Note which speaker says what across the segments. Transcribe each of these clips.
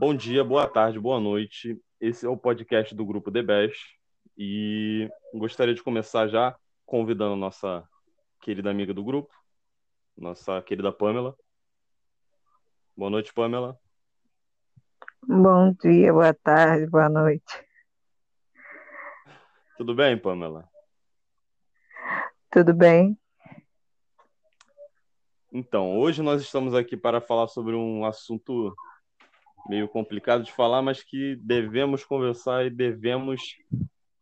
Speaker 1: Bom dia, boa tarde, boa noite. Esse é o podcast do grupo The Best e gostaria de começar já convidando nossa querida amiga do grupo, nossa querida Pamela. Boa noite, Pamela.
Speaker 2: Bom dia, boa tarde, boa noite.
Speaker 1: Tudo bem, Pamela?
Speaker 2: Tudo bem?
Speaker 1: Então, hoje nós estamos aqui para falar sobre um assunto meio complicado de falar, mas que devemos conversar e devemos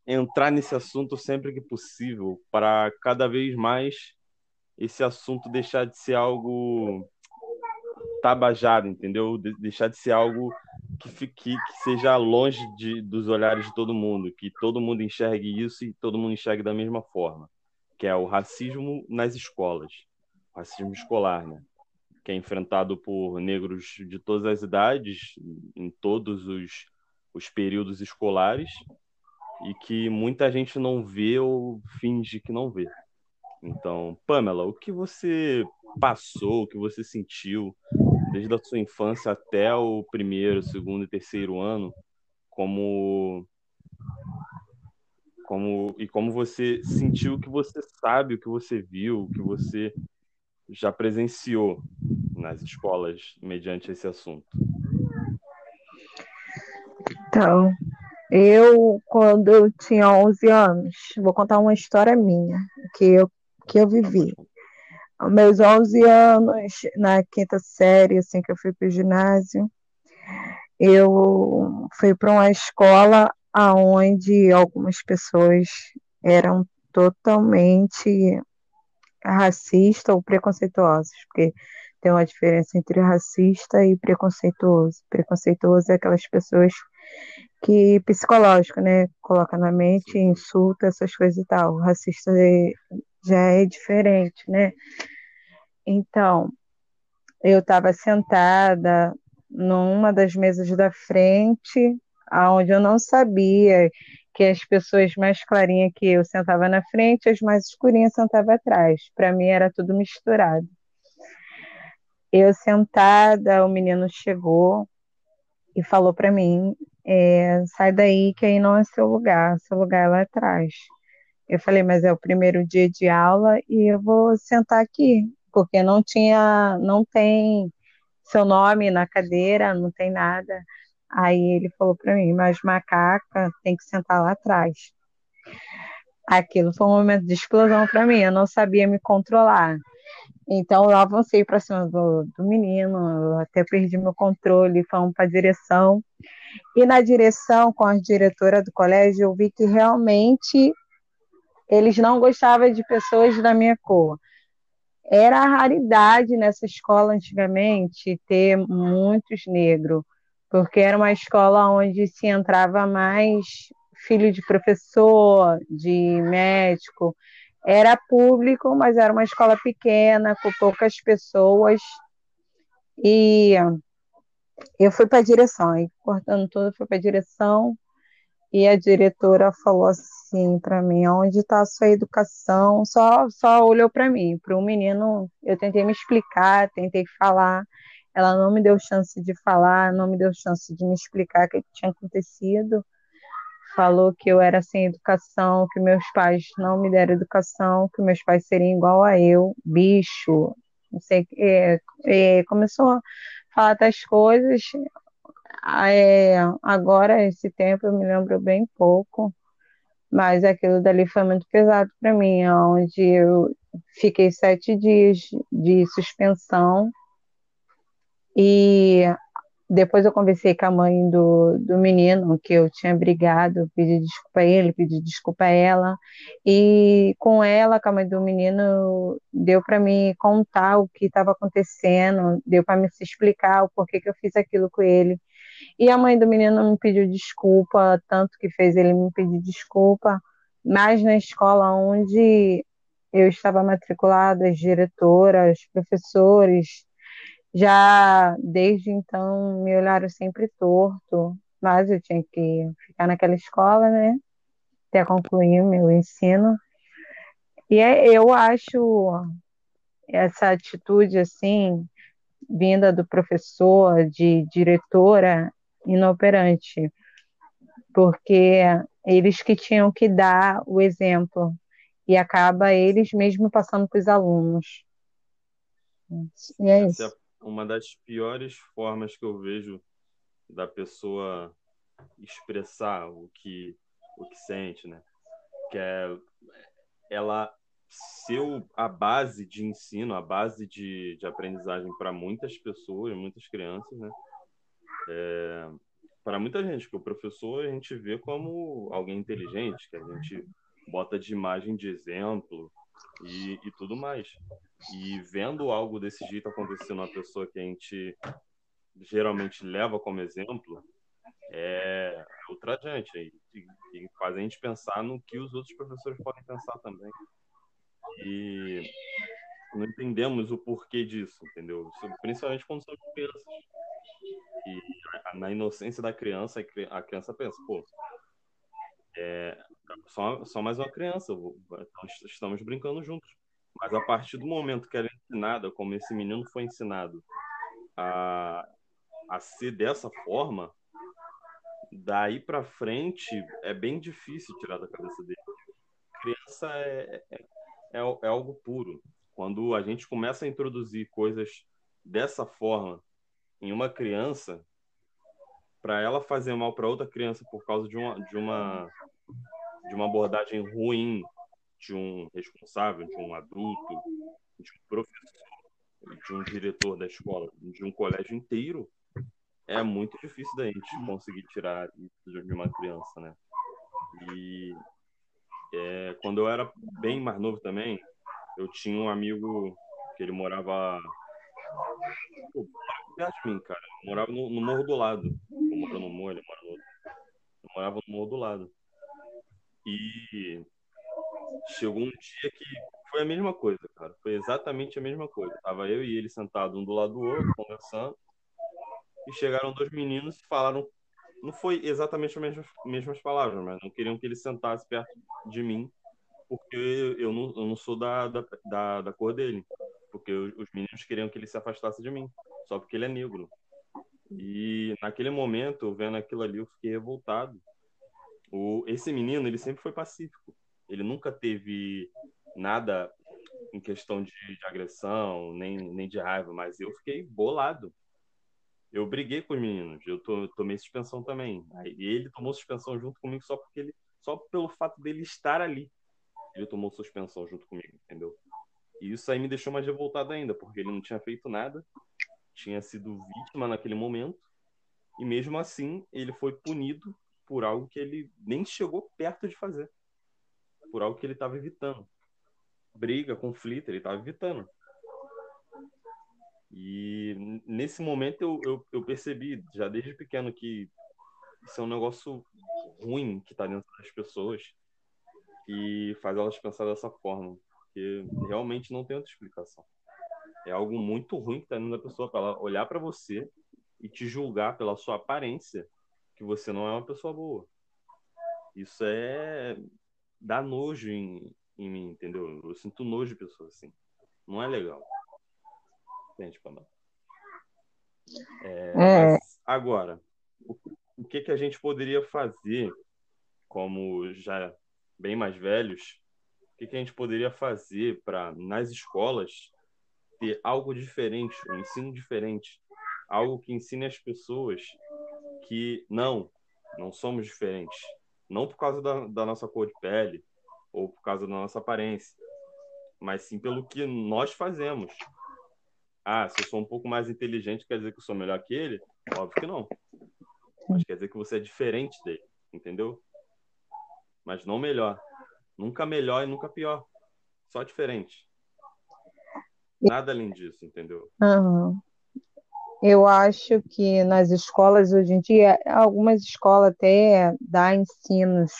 Speaker 1: entrar nesse assunto sempre que possível, para cada vez mais esse assunto deixar de ser algo tabajado, entendeu? De deixar de ser algo que, fique, que seja longe de, dos olhares de todo mundo, que todo mundo enxergue isso e todo mundo enxergue da mesma forma, que é o racismo nas escolas, racismo escolar, né? Que é enfrentado por negros de todas as idades, em todos os, os períodos escolares, e que muita gente não vê ou finge que não vê. Então, Pamela, o que você passou, o que você sentiu desde a sua infância até o primeiro, segundo e terceiro ano, como como e como você sentiu o que você sabe, o que você viu, o que você já presenciou nas escolas mediante esse assunto?
Speaker 2: Então, eu, quando eu tinha 11 anos, vou contar uma história minha, que eu, que eu vivi. Aos meus 11 anos, na quinta série, assim que eu fui para o ginásio, eu fui para uma escola onde algumas pessoas eram totalmente racistas ou preconceituosas, porque tem uma diferença entre racista e preconceituoso. Preconceituoso é aquelas pessoas que psicológico, né, coloca na mente, insulta essas coisas e tal. O racista é, já é diferente, né? Então, eu estava sentada numa das mesas da frente, aonde eu não sabia que as pessoas mais clarinhas que eu sentava na frente, as mais escurinhas sentavam atrás. Para mim era tudo misturado. Eu sentada, o menino chegou e falou para mim: é, sai daí, que aí não é seu lugar, seu lugar é lá atrás. Eu falei, mas é o primeiro dia de aula e eu vou sentar aqui, porque não tinha, não tem seu nome na cadeira, não tem nada. Aí ele falou para mim, mas macaca tem que sentar lá atrás. Aquilo foi um momento de explosão para mim, eu não sabia me controlar. Então eu avancei para cima do, do menino, até perdi meu controle, fomos para a direção. E na direção, com a diretora do colégio, eu vi que realmente eles não gostavam de pessoas da minha cor. Era raridade nessa escola antigamente ter muitos negros, porque era uma escola onde se entrava mais filho de professor, de médico, era público, mas era uma escola pequena, com poucas pessoas. E eu fui para a direção, aí cortando tudo, fui para a direção. E a diretora falou assim para mim: onde está a sua educação? Só, só olhou para mim, para o menino. Eu tentei me explicar, tentei falar. Ela não me deu chance de falar, não me deu chance de me explicar o que tinha acontecido. Falou que eu era sem educação, que meus pais não me deram educação, que meus pais seriam igual a eu, bicho, não sei, é, é, começou a falar das coisas. É, agora, esse tempo, eu me lembro bem pouco, mas aquilo dali foi muito pesado para mim, onde eu fiquei sete dias de suspensão e depois eu conversei com a mãe do, do menino, que eu tinha brigado, pedi desculpa a ele, pedi desculpa a ela. E com ela, com a mãe do menino, deu para me contar o que estava acontecendo, deu para me explicar o porquê que eu fiz aquilo com ele. E a mãe do menino me pediu desculpa, tanto que fez ele me pedir desculpa, mas na escola onde eu estava matriculada, as diretoras, professores, já desde então me olharam sempre torto, mas eu tinha que ficar naquela escola, né? Até concluir meu ensino. E é, eu acho essa atitude assim, vinda do professor, de diretora, inoperante, porque eles que tinham que dar o exemplo e acaba eles mesmo passando para os alunos. E é Essa isso.
Speaker 1: Uma das piores formas que eu vejo da pessoa expressar o que o que sente, né? Que é ela ser a base de ensino, a base de, de aprendizagem para muitas pessoas, muitas crianças, né? É, para muita gente, que o professor a gente vê como alguém inteligente, que a gente bota de imagem de exemplo e, e tudo mais. E vendo algo desse jeito acontecer numa pessoa que a gente geralmente leva como exemplo, é ultrajante e, e faz a gente pensar no que os outros professores podem pensar também. E não entendemos o porquê disso, entendeu? Principalmente quando somos crianças. E na inocência da criança, a criança pensa, pô, é mais uma criança, estamos brincando juntos. Mas a partir do momento que ela é ensinada, como esse menino foi ensinado, a, a ser dessa forma, daí para frente é bem difícil tirar da cabeça dele. Criança é, é, é, é algo puro. Quando a gente começa a introduzir coisas dessa forma em uma criança, para ela fazer mal para outra criança por causa de uma, de uma de uma abordagem ruim de um responsável, de um adulto, de um professor, de um diretor da escola, de um colégio inteiro, é muito difícil da gente conseguir tirar isso de uma criança, né? E é, quando eu era bem mais novo também, eu tinha um amigo que ele morava perto de mim, cara. Eu morava no, no, morro do lado. Eu moro no morro, ele no outro. Eu morava no morro do lado. E chegou um dia que foi a mesma coisa, cara. Foi exatamente a mesma coisa. Tava eu e ele sentado um do lado do outro, conversando. E chegaram dois meninos e falaram não foi exatamente as mesmas, mesmas palavras, mas não queriam que ele sentasse perto de mim, porque eu não, eu não sou da, da, da, da cor dele. Porque os meninos queriam que ele se afastasse de mim, só porque ele é negro. E naquele momento, vendo aquilo ali, eu fiquei revoltado. O, esse menino, ele sempre foi pacífico. Ele nunca teve nada em questão de, de agressão, nem, nem de raiva, mas eu fiquei bolado eu briguei com os meninos, eu to, tomei suspensão também. Aí ele tomou suspensão junto comigo só porque ele, só pelo fato dele estar ali, ele tomou suspensão junto comigo, entendeu? E isso aí me deixou mais revoltado ainda, porque ele não tinha feito nada, tinha sido vítima naquele momento, e mesmo assim ele foi punido por algo que ele nem chegou perto de fazer, por algo que ele estava evitando. Briga, conflito, ele estava evitando. E nesse momento eu, eu, eu, percebi, já desde pequeno, que isso é um negócio ruim que está dentro das pessoas e faz elas pensar dessa forma, porque realmente não tem outra explicação. É algo muito ruim que está dentro da pessoa, para ela olhar para você e te julgar pela sua aparência que você não é uma pessoa boa. Isso é. dá nojo em, em mim, entendeu? Eu sinto nojo de pessoas assim. Não é legal. Entende, Pamela? É, é. agora, o, o, que, que a gente poderia fazer, como já bem mais velhos, o que, que a gente poderia fazer para, nas escolas, ter algo diferente, um ensino diferente, algo que ensine as pessoas que não, não somos diferentes, não por causa da, da nossa cor de pele ou por causa da nossa aparência, mas sim pelo que nós fazemos, ah, se eu sou um pouco mais inteligente, quer dizer que eu sou melhor que ele? Óbvio que não. Mas quer dizer que você é diferente dele, entendeu? Mas não melhor. Nunca melhor e nunca pior. Só diferente. Nada além disso, entendeu?
Speaker 2: Uhum. Eu acho que nas escolas hoje em dia, algumas escolas até dá ensinos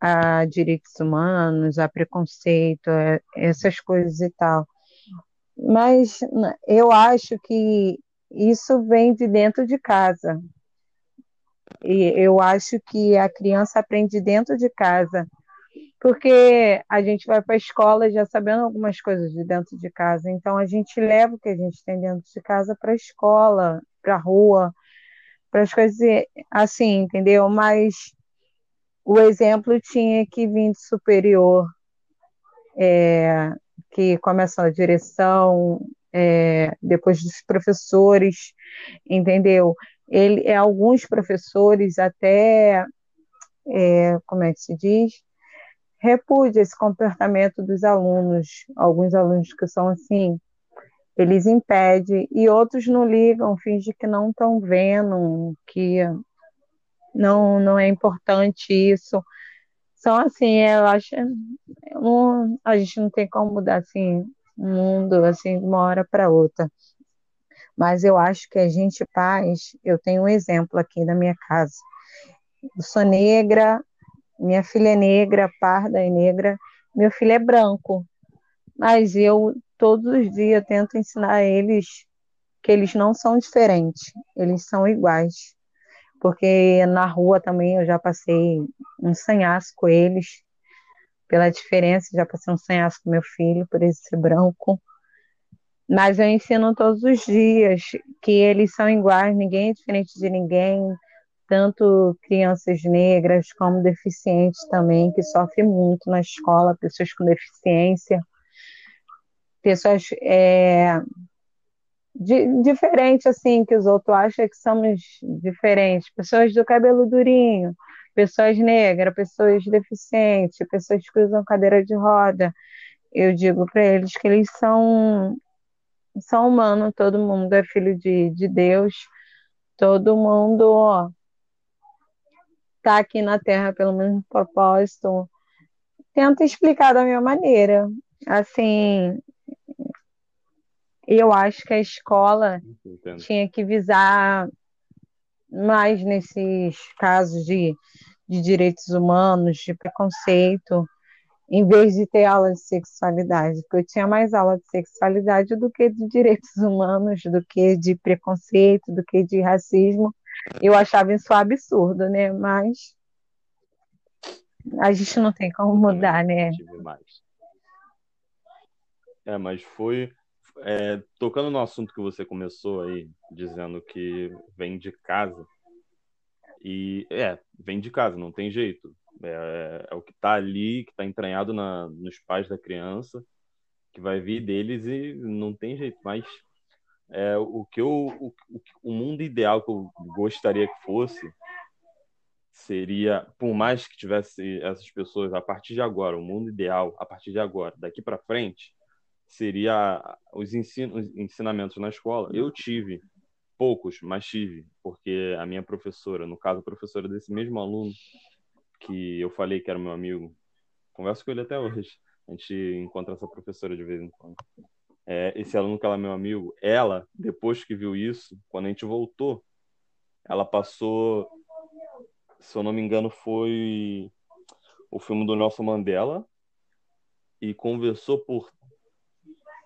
Speaker 2: a direitos humanos, a preconceito, essas coisas e tal mas eu acho que isso vem de dentro de casa. E eu acho que a criança aprende dentro de casa, porque a gente vai para a escola já sabendo algumas coisas de dentro de casa, então a gente leva o que a gente tem dentro de casa para a escola, para a rua, para as coisas assim, entendeu? Mas o exemplo tinha que vir de superior, é, que começa a direção, é, depois dos professores, entendeu? Ele, é, alguns professores até, é, como é que se diz? Repudia esse comportamento dos alunos, alguns alunos que são assim, eles impedem, e outros não ligam, fingem que não estão vendo, que não, não é importante isso. São assim, eu acho, a gente não tem como mudar assim o mundo assim de uma hora para outra. Mas eu acho que a gente faz, eu tenho um exemplo aqui na minha casa. Eu sou negra, minha filha é negra, parda e negra, meu filho é branco. Mas eu todos os dias tento ensinar a eles que eles não são diferentes, eles são iguais. Porque na rua também eu já passei um sanhaço com eles, pela diferença, já passei um sanhaço com meu filho, por ele ser branco. Mas eu ensino todos os dias que eles são iguais, ninguém é diferente de ninguém, tanto crianças negras como deficientes também, que sofrem muito na escola, pessoas com deficiência. Pessoas é, di, diferentes, assim, que os outros acham que somos diferentes, pessoas do cabelo durinho, pessoas negras, pessoas deficientes, pessoas que usam cadeira de roda. Eu digo para eles que eles são, são humanos, todo mundo é filho de, de Deus, todo mundo está aqui na Terra pelo mesmo propósito. Tento explicar da minha maneira. Assim, eu acho que a escola Entendo. tinha que visar mais nesses casos de, de direitos humanos, de preconceito, em vez de ter aula de sexualidade, porque eu tinha mais aula de sexualidade do que de direitos humanos, do que de preconceito, do que de racismo. Eu achava isso absurdo, né? Mas a gente não tem como mudar, né?
Speaker 1: É, mas foi é, tocando no assunto que você começou aí, dizendo que vem de casa, e é, vem de casa, não tem jeito. É, é o que está ali, que está entranhado na, nos pais da criança, que vai vir deles e não tem jeito. Mas é, o que eu, o, o mundo ideal que eu gostaria que fosse seria, por mais que tivesse essas pessoas a partir de agora, o mundo ideal a partir de agora, daqui para frente, seria os, os ensinamentos na escola. Eu tive poucos, mas tive, porque a minha professora, no caso, a professora desse mesmo aluno que eu falei que era meu amigo, converso com ele até hoje. A gente encontra essa professora de vez em quando. É, esse aluno que ela é meu amigo, ela, depois que viu isso, quando a gente voltou, ela passou, se eu não me engano, foi o filme do Nelson Mandela e conversou por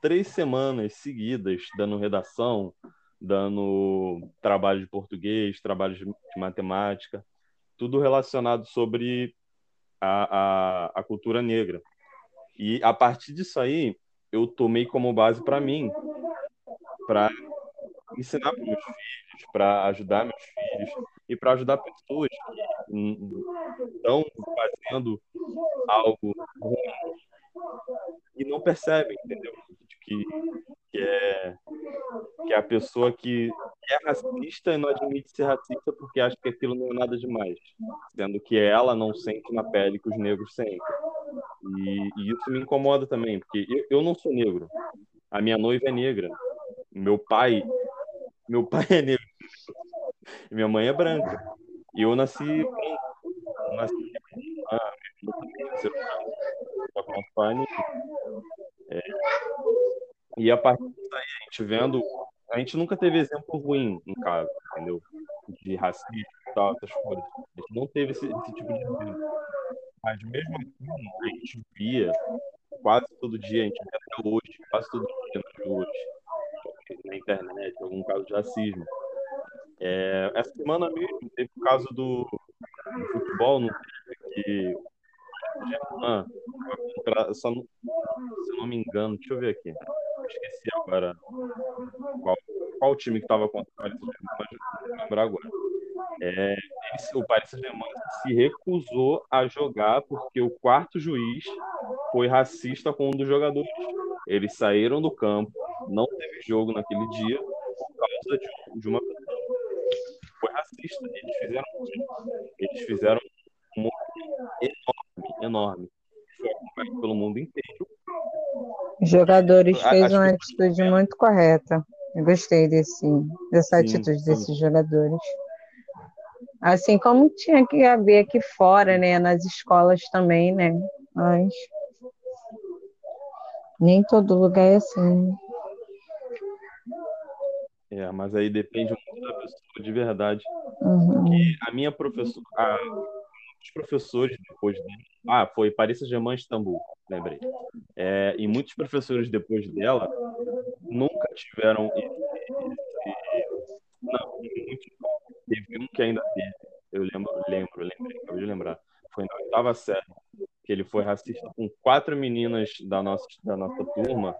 Speaker 1: três semanas seguidas dando redação, dando trabalho de português, trabalho de matemática, tudo relacionado sobre a, a, a cultura negra. E a partir disso aí, eu tomei como base para mim, para ensinar para meus filhos, para ajudar meus filhos e para ajudar pessoas que estão fazendo algo ruim e não percebem, entendeu? que, que, é, que é a pessoa que é racista e não admite ser racista porque acha que aquilo não é nada demais, sendo que ela não sente na pele que os negros sentem. E, e isso me incomoda também, porque eu, eu não sou negro, a minha noiva é negra, meu pai, meu pai é negro, e minha mãe é branca, e eu nasci eu nasci é, e a partir disso aí, a gente vendo, a gente nunca teve exemplo ruim em casa, entendeu? De racismo e tal, essas coisas. A gente não teve esse, esse tipo de exemplo. Mas mesmo assim, a gente via quase todo dia, a gente vê até hoje, quase todo dia nas ruas, na internet, algum caso de racismo. É, essa semana mesmo teve o caso do, do futebol, não teve que ah, só não, se eu não me engano, deixa eu ver aqui. Esqueci agora qual, qual time que estava contra o Paris agora. É, o Paris Saint-Germain se recusou a jogar porque o quarto juiz foi racista com um dos jogadores. Eles saíram do campo, não teve jogo naquele dia por causa de, de uma foi racista. Eles fizeram eles fizeram um enorme, enorme. Foi acompanhado pelo mundo inteiro.
Speaker 2: Os jogadores fez uma atitude muito correta. Eu gostei desse, dessa sim, atitude sim. desses jogadores. Assim como tinha que haver aqui fora, né? Nas escolas também, né? Mas nem todo lugar é assim.
Speaker 1: É, mas aí depende muito da pessoa de verdade.
Speaker 2: Uhum.
Speaker 1: a minha professora, a, os professores depois dela, ah, foi Paris Saint-Germain Istambul, lembrei. É, e muitos professores depois dela nunca tiveram esse, esse, não, teve um que ainda teve. Eu lembro, lembro, lembrei, acabei de lembrar. Foi na oitava série, que ele foi racista com quatro meninas da nossa, da nossa turma.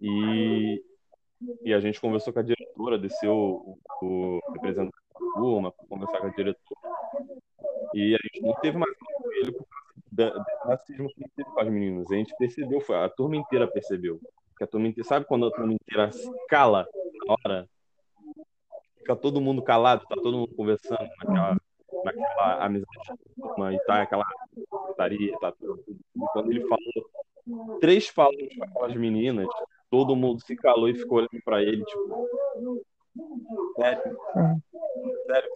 Speaker 1: E, e a gente conversou com a diretora, desceu o, representante da turma conversar com a diretora. E a gente não teve mais ele por causa do racismo que teve com as meninas. A gente percebeu, foi, a turma inteira percebeu. A turma inteira, sabe quando a turma inteira cala na hora? Fica todo mundo calado, tá todo mundo conversando naquela, naquela amizade e tá aquela putaria, tá tudo. Quando ele falou três palavras com aquelas meninas, todo mundo se calou e ficou olhando pra ele, tipo, sério, sério,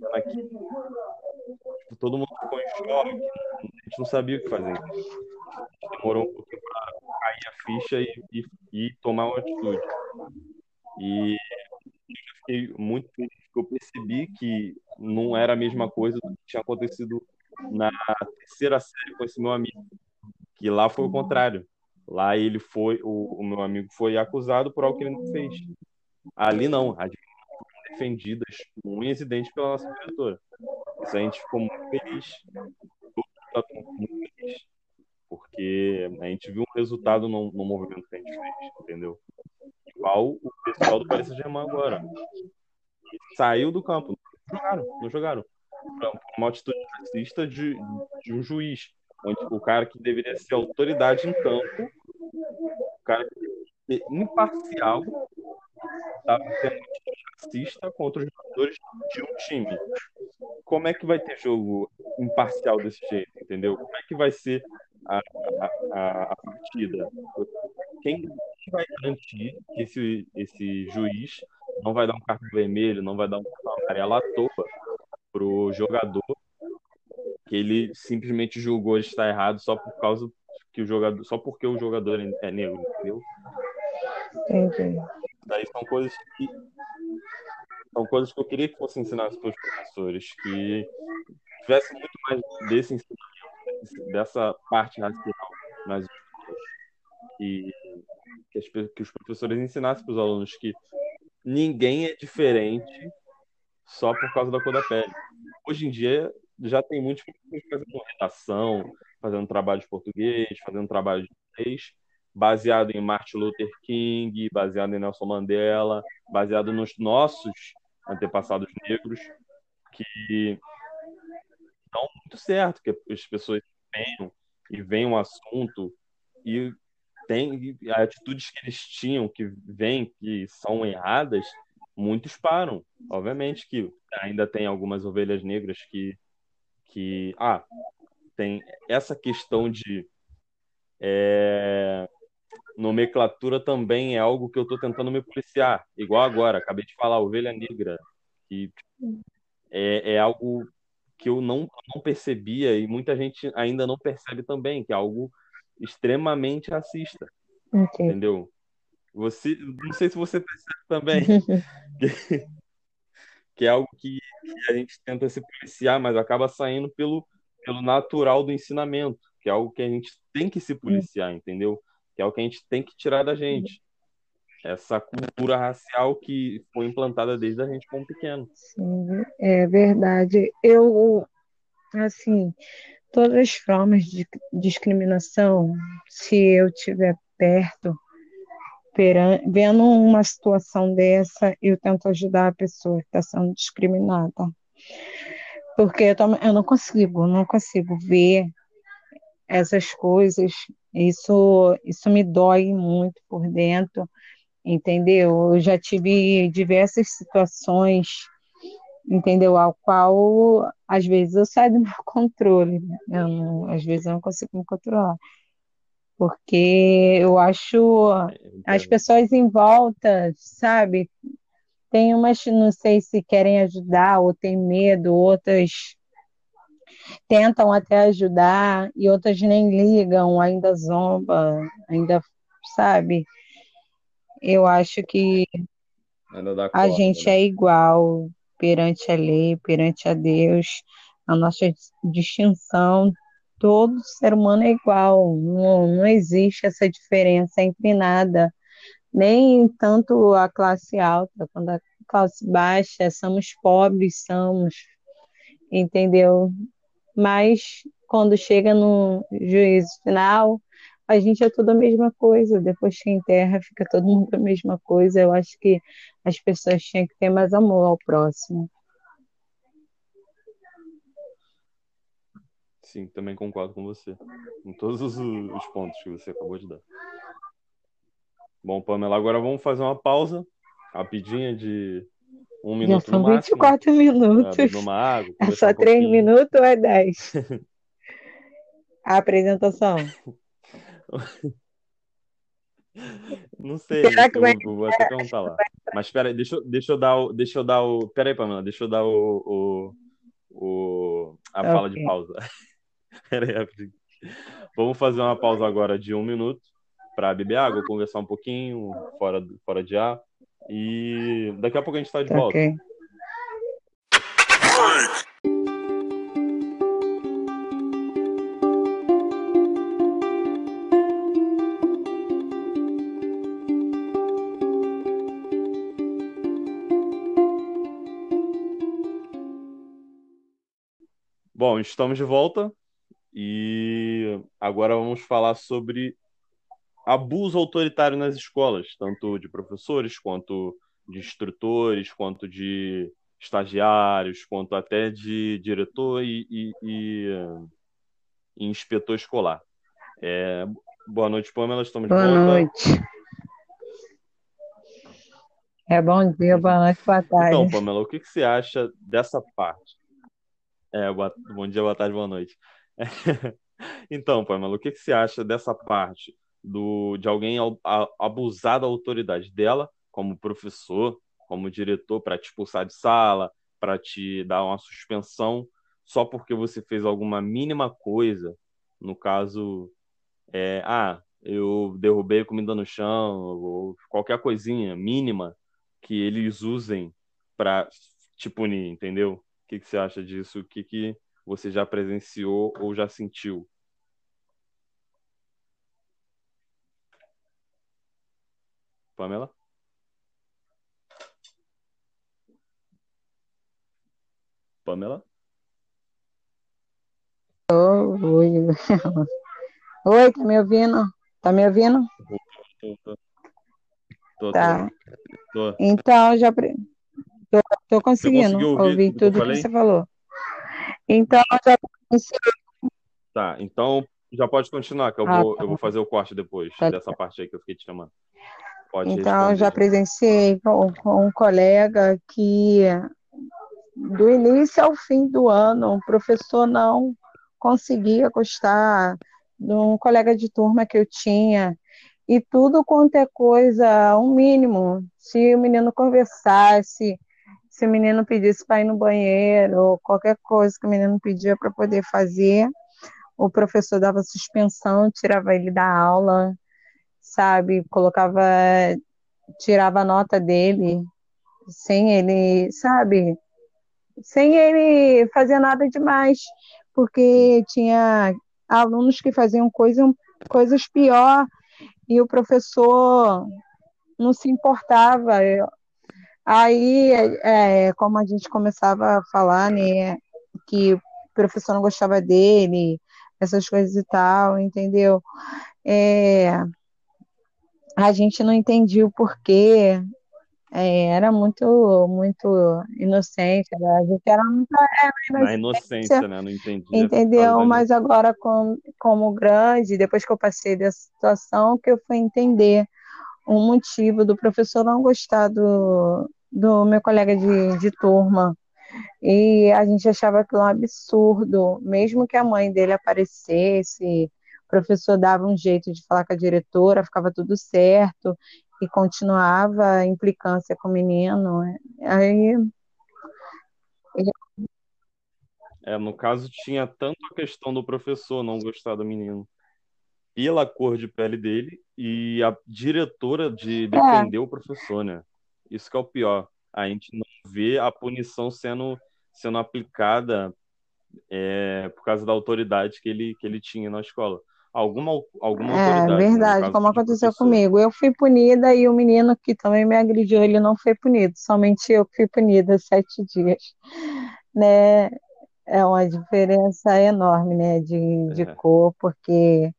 Speaker 1: tá aqui. Tipo, todo mundo ficou em choque, a gente não sabia o que fazer. Demorou um pouquinho pra cair a ficha e, e, e tomar uma atitude. E fiquei muito feliz, porque eu percebi que não era a mesma coisa do que tinha acontecido na terceira série com esse meu amigo. Que lá foi o contrário. Lá ele foi, o, o meu amigo foi acusado por algo que ele não fez. Ali não, as foram defendidas com unhas e dentes pela nossa diretora. Isso a gente ficou muito feliz. Muito feliz. Porque a gente viu um resultado no, no movimento que a gente fez, entendeu? igual o pessoal do Paris Saint-Germain agora. Saiu do campo. Não jogaram, não jogaram. Uma atitude racista de, de um juiz. Onde o cara que deveria ser autoridade em campo, o cara que ser imparcial, estava sendo racista contra os jogadores de um time. Como é que vai ter jogo imparcial desse jeito, entendeu? Como é que vai ser a, a, a partida? Quem vai garantir que esse, esse juiz não vai dar um cartão vermelho, não vai dar um cartão amarelo à toa pro jogador que ele simplesmente julgou estar errado só por causa que o jogador, só porque o jogador é negro, entendeu?
Speaker 2: Entendi.
Speaker 1: Daí são coisas que são coisas que eu queria que fosse ensinado para os professores, que tivesse muito mais desse ensinamento, dessa parte racial nas escolas. E que, as, que os professores ensinassem para os alunos que ninguém é diferente só por causa da cor da pele. Hoje em dia já tem muitos fazendo redação, fazendo trabalho de português, fazendo trabalho de inglês, baseado em Martin Luther King, baseado em Nelson Mandela, baseado nos nossos antepassados negros, que dão muito certo, que as pessoas venham e veem um assunto e tem atitudes que eles tinham que vêm que são erradas, muitos param. Obviamente que ainda tem algumas ovelhas negras que que ah tem essa questão de é, nomenclatura também é algo que eu estou tentando me policiar. Igual agora, acabei de falar ovelha negra, que é, é algo que eu não, não percebia e muita gente ainda não percebe também, que é algo extremamente racista. Okay. Entendeu? Você, não sei se você percebe também que, que, é algo que, que, a gente tenta se policiar, mas acaba saindo pelo, pelo natural do ensinamento, que é algo que a gente tem que se policiar, entendeu? Que é algo que a gente tem que tirar da gente. Essa cultura racial que foi implantada desde a gente como pequeno.
Speaker 2: Sim, é verdade. Eu, assim, todas as formas de discriminação, se eu estiver perto, vendo uma situação dessa, eu tento ajudar a pessoa que está sendo discriminada. Porque eu, eu não consigo, não consigo ver essas coisas. Isso, isso me dói muito por dentro, entendeu? Eu já tive diversas situações, entendeu? Ao qual, às vezes, eu saio do meu controle. Eu não, às vezes, eu não consigo me controlar porque eu acho as pessoas em volta, sabe? Tem umas, não sei se querem ajudar ou tem medo, outras tentam até ajudar e outras nem ligam, ainda zomba, ainda, sabe? Eu acho que a gente né? é igual perante a lei, perante a Deus, a nossa distinção todo ser humano é igual, não, não existe essa diferença entre nada, nem tanto a classe alta quanto a classe baixa, somos pobres, somos, entendeu? Mas quando chega no juízo final, a gente é tudo a mesma coisa, depois que enterra, fica todo mundo a mesma coisa. Eu acho que as pessoas tinham que ter mais amor ao próximo.
Speaker 1: Sim, também concordo com você. Em todos os, os pontos que você acabou de dar. Bom, Pamela, agora vamos fazer uma pausa rapidinha de um minuto Já são no
Speaker 2: 24 minutos.
Speaker 1: Numa água,
Speaker 2: é só um 3 minutos ou é 10? A apresentação.
Speaker 1: Não sei, Será que vai... vou até perguntar lá. Mas espera aí, deixa, deixa eu dar o. Deixa eu dar o. Pera aí, Pamela, deixa eu dar o. o, o a okay. fala de pausa. Vamos fazer uma pausa agora de um minuto para beber água, conversar um pouquinho, fora, fora de ar. E daqui a pouco a gente está de volta. Okay. Bom, estamos de volta. E agora vamos falar sobre abuso autoritário nas escolas, tanto de professores, quanto de instrutores, quanto de estagiários, quanto até de diretor e, e, e, e inspetor escolar. É, boa noite, Pamela. Estamos
Speaker 2: boa
Speaker 1: de
Speaker 2: volta. Boa noite. É bom dia, boa noite, boa tarde.
Speaker 1: Então, Pamela, o que, que você acha dessa parte? É, boa, bom dia, boa tarde, boa noite. Então, Pamela, o que, que você acha dessa parte do, de alguém abusar da autoridade dela, como professor, como diretor, para te expulsar de sala, para te dar uma suspensão, só porque você fez alguma mínima coisa, no caso, é, ah, eu derrubei comida no chão, ou qualquer coisinha mínima que eles usem para te punir, entendeu? O que, que você acha disso? O que, que você já presenciou ou já sentiu? Pamela? Pamela?
Speaker 2: Oi, Oi, tá me ouvindo? Tá me ouvindo?
Speaker 1: Tô, tô, tô.
Speaker 2: tá. Então, já tô conseguindo ouvir, ouvir tudo que, que, você falou. Então, já
Speaker 1: Tá, então já pode continuar, que eu, ah, vou, tá. eu vou fazer o corte depois tá dessa parte aí que eu fiquei te chamando.
Speaker 2: Pode então, responder. já presenciei com, com, um colega que, do início ao fim do ano, o professor não conseguia gostar de um colega de turma que eu tinha, e tudo quanto é coisa, um mínimo, se o menino conversasse, se o menino pedisse para ir no banheiro, ou qualquer coisa que o menino pedia para poder fazer, o professor dava suspensão, tirava ele da aula, sabe? Colocava, tirava a nota dele, sem ele, sabe? Sem ele fazer nada demais, porque tinha alunos que faziam coisa, coisas pior e o professor não se importava. Aí, é, como a gente começava a falar, né, que o professor não gostava dele, essas coisas e tal, entendeu? É, a gente não entendia o porquê, é, era muito, muito inocente, né? a gente era muito é,
Speaker 1: Na inocência, né? Não entendi.
Speaker 2: Entendeu? Mas agora, com, como grande, depois que eu passei dessa situação, que eu fui entender o motivo do professor não gostar do, do meu colega de, de turma. E a gente achava aquilo um absurdo, mesmo que a mãe dele aparecesse, o professor dava um jeito de falar com a diretora, ficava tudo certo, e continuava a implicância com o menino. Aí.
Speaker 1: É, no caso, tinha tanto a questão do professor não gostar do menino pela cor de pele dele e a diretora de é. defender é. o professor, né? Isso que é o pior. A gente não vê a punição sendo, sendo aplicada é, por causa da autoridade que ele, que ele tinha na escola alguma, alguma
Speaker 2: é,
Speaker 1: autoridade.
Speaker 2: É verdade, como aconteceu comigo. Eu fui punida e o menino que também me agrediu, ele não foi punido, somente eu fui punida sete dias. Né? É uma diferença enorme, né, de, de é. cor, porque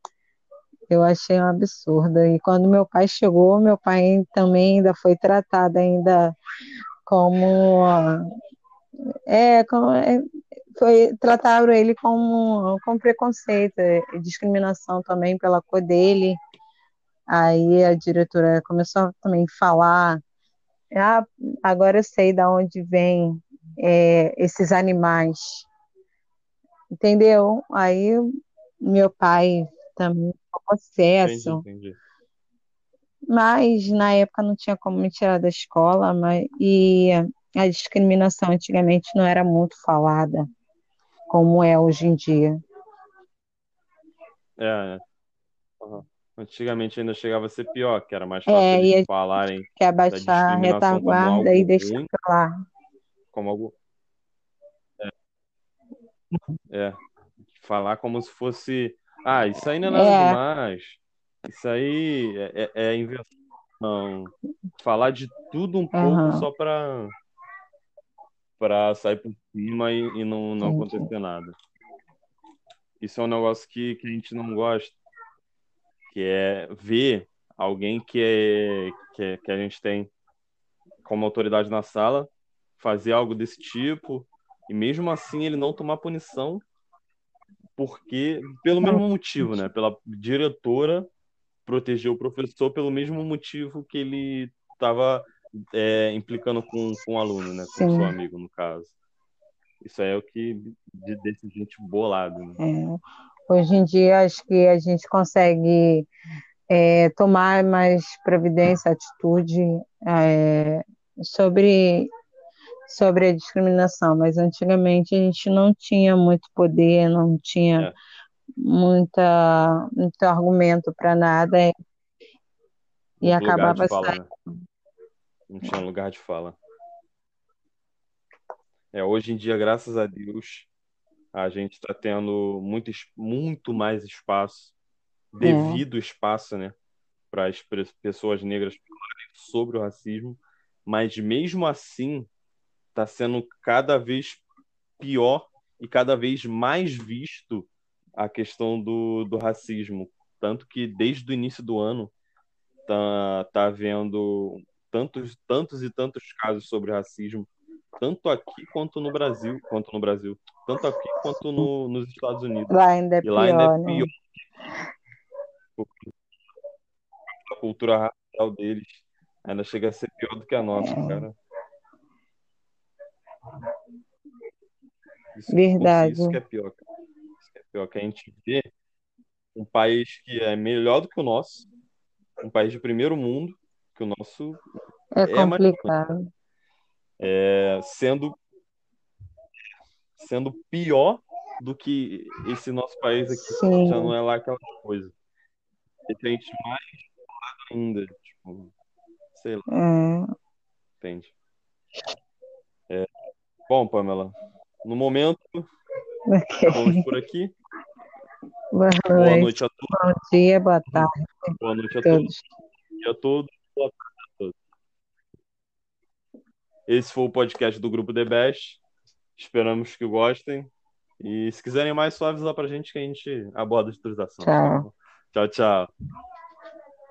Speaker 2: eu achei um absurdo. E quando meu pai chegou, meu pai também ainda foi tratado ainda como é, como, é, foi trataram ele como com preconceito, discriminação também pela cor dele. Aí a diretora começou a também falar, ah, agora eu sei de onde vem é, esses animais, entendeu? Aí meu pai também processo. Entendi, entendi. Mas na época não tinha como me tirar da escola, mas, e a discriminação antigamente não era muito falada como é hoje em dia.
Speaker 1: É, uhum. Antigamente ainda chegava a ser pior, que era mais fácil é, eles falarem
Speaker 2: que abaixar a retaguarda e deixar ruim, pra lá.
Speaker 1: Como algo. É. é. Falar como se fosse. Ah, isso aí não é nada é. demais. Isso aí é, é, é inversão. Falar de tudo um pouco uhum. só para para sair por cima e, e não, não acontecer nada. Isso é um negócio que, que a gente não gosta, que é ver alguém que, é, que, é, que a gente tem como autoridade na sala fazer algo desse tipo e mesmo assim ele não tomar punição porque pelo mesmo motivo, né? Pela diretora proteger o professor pelo mesmo motivo que ele estava é, implicando com, com o aluno, né? Com Sim. seu amigo, no caso. Isso aí é o que de, deixa gente bolado. Né?
Speaker 2: É. Hoje em dia, acho que a gente consegue é, tomar mais providência, atitude é, sobre, sobre a discriminação, mas antigamente a gente não tinha muito poder, não tinha é. muita, muito argumento para nada e, e acabava saindo. Né?
Speaker 1: Não tinha lugar de fala. É, hoje em dia, graças a Deus, a gente está tendo muito, muito mais espaço, devido é. espaço, né, para as pessoas negras falarem sobre o racismo, mas mesmo assim está sendo cada vez pior e cada vez mais visto a questão do, do racismo. Tanto que desde o início do ano tá, tá havendo tantos, tantos e tantos casos sobre racismo, tanto aqui quanto no Brasil, quanto no Brasil, tanto aqui quanto no, nos Estados Unidos.
Speaker 2: Lá ainda é e lá pior, ainda é pior. Né?
Speaker 1: A cultura racial deles ainda chega a ser pior do que a nossa, é. cara.
Speaker 2: Isso, Verdade.
Speaker 1: Isso que é pior. Isso que é pior que a gente vê um país que é melhor do que o nosso, um país de primeiro mundo, que o nosso
Speaker 2: é, é complicado.
Speaker 1: É, sendo sendo pior do que esse nosso país aqui, Sim. já não é lá aquela coisa. E tem gente mais ainda, tipo, sei lá. É. Entende? É. Bom, Pamela, no momento, okay. vamos por aqui.
Speaker 2: Boa noite. Boa noite a todos. Bom dia, boa tarde.
Speaker 1: Boa noite a todos. Bom dia a todos. Boa tarde. Esse foi o podcast do Grupo The Best. Esperamos que gostem. E se quiserem mais, só avisar pra gente que a gente aborda a utilização.
Speaker 2: Tchau,
Speaker 1: tchau. tchau.